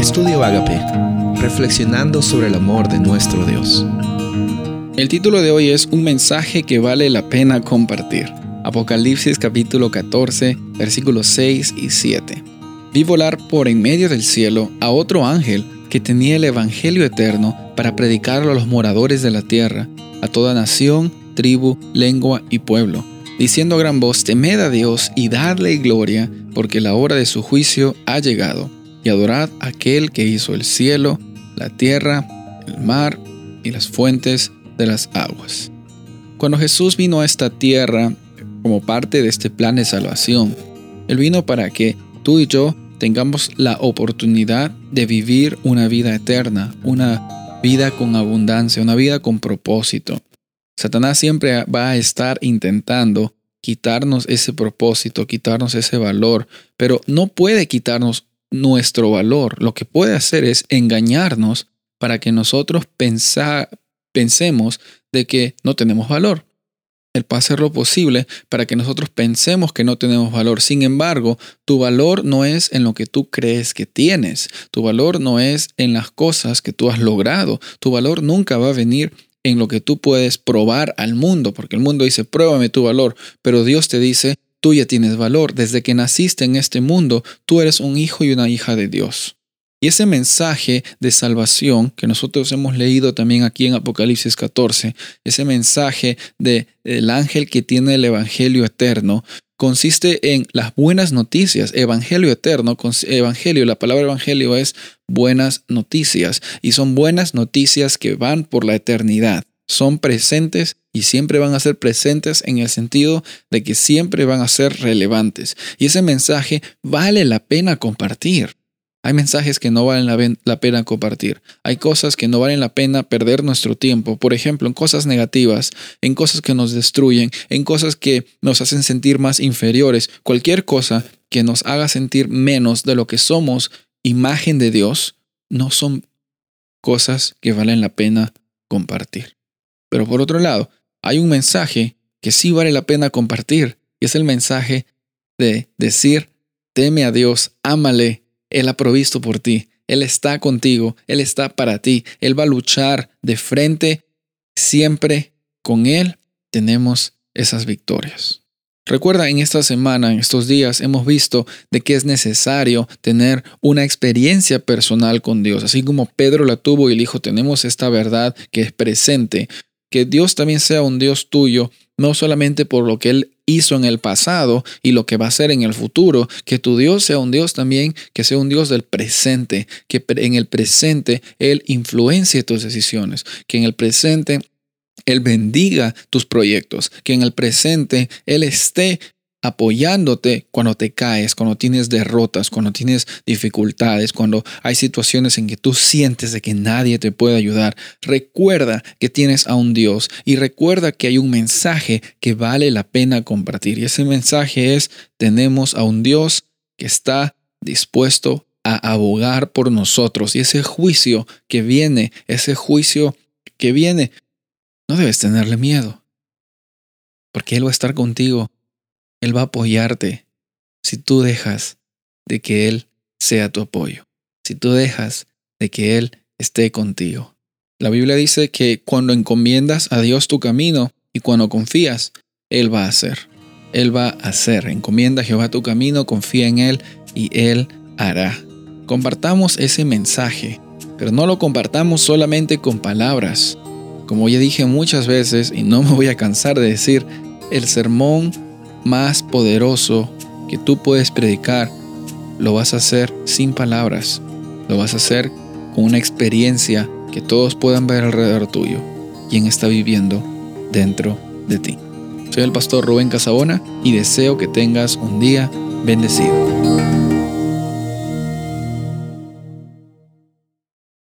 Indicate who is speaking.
Speaker 1: Estudio Agape, reflexionando sobre el amor de nuestro Dios.
Speaker 2: El título de hoy es Un mensaje que vale la pena compartir. Apocalipsis capítulo 14, versículos 6 y 7. Vi volar por en medio del cielo a otro ángel que tenía el Evangelio eterno para predicarlo a los moradores de la tierra, a toda nación, tribu, lengua y pueblo, diciendo a gran voz, temed a Dios y dadle gloria, porque la hora de su juicio ha llegado y adorad a aquel que hizo el cielo, la tierra, el mar y las fuentes de las aguas. Cuando Jesús vino a esta tierra como parte de este plan de salvación, Él vino para que tú y yo tengamos la oportunidad de vivir una vida eterna, una vida con abundancia, una vida con propósito. Satanás siempre va a estar intentando quitarnos ese propósito, quitarnos ese valor, pero no puede quitarnos nuestro valor. Lo que puede hacer es engañarnos para que nosotros pensemos de que no tenemos valor. Él puede hacer lo posible para que nosotros pensemos que no tenemos valor. Sin embargo, tu valor no es en lo que tú crees que tienes. Tu valor no es en las cosas que tú has logrado. Tu valor nunca va a venir en lo que tú puedes probar al mundo, porque el mundo dice, pruébame tu valor, pero Dios te dice, Tú ya tienes valor. Desde que naciste en este mundo, tú eres un hijo y una hija de Dios. Y ese mensaje de salvación que nosotros hemos leído también aquí en Apocalipsis 14, ese mensaje del el ángel que tiene el Evangelio eterno, consiste en las buenas noticias. Evangelio eterno, evangelio, la palabra evangelio es buenas noticias y son buenas noticias que van por la eternidad son presentes y siempre van a ser presentes en el sentido de que siempre van a ser relevantes. Y ese mensaje vale la pena compartir. Hay mensajes que no valen la, pena compartir. Hay cosas que no valen la pena perder nuestro tiempo. Por ejemplo, en cosas negativas, en cosas que nos destruyen, en cosas que nos hacen sentir más inferiores. Cualquier cosa que nos haga sentir menos de lo que somos, imagen de Dios, no son cosas que valen la pena compartir. Pero por otro lado, hay un mensaje que sí vale la pena compartir, y es el mensaje de decir, teme a Dios, ámale, Él ha provisto por ti, Él está contigo, Él está para ti, Él va a luchar de frente, siempre con Él tenemos esas victorias. Recuerda, en esta semana, en estos días, hemos visto de que es necesario tener una experiencia personal con Dios. Así como Pedro la tuvo y el Hijo, tenemos esta verdad que es presente que Dios también sea un Dios tuyo, no solamente por lo que Él hizo en el pasado y lo que va a hacer en el futuro, que tu Dios sea un Dios también, que sea un Dios del presente, que en el presente Él influencie tus decisiones, que en el presente Él bendiga tus proyectos, que en el presente Él esté apoyándote cuando te caes, cuando tienes derrotas, cuando tienes dificultades, cuando hay situaciones en que tú sientes de que nadie te puede ayudar. Recuerda que tienes a un Dios y recuerda que hay un mensaje que vale la pena compartir. Y ese mensaje es, tenemos a un Dios que está dispuesto a abogar por nosotros. Y ese juicio que viene, ese juicio que viene, no debes tenerle miedo, porque Él va a estar contigo él va a apoyarte si tú dejas de que Él sea tu apoyo, si tú dejas de que Él esté contigo. La Biblia dice que cuando encomiendas a Dios tu camino y cuando confías, Él va a hacer. Él va a hacer. Encomienda a Jehová tu camino, confía en Él y Él hará. Compartamos ese mensaje, pero no lo compartamos solamente con palabras. Como ya dije muchas veces y no me voy a cansar de decir, el sermón más poderoso que tú puedes predicar, lo vas a hacer sin palabras, lo vas a hacer con una experiencia que todos puedan ver alrededor tuyo, quien está viviendo dentro de ti. Soy el pastor Rubén Casabona y deseo que tengas un día bendecido.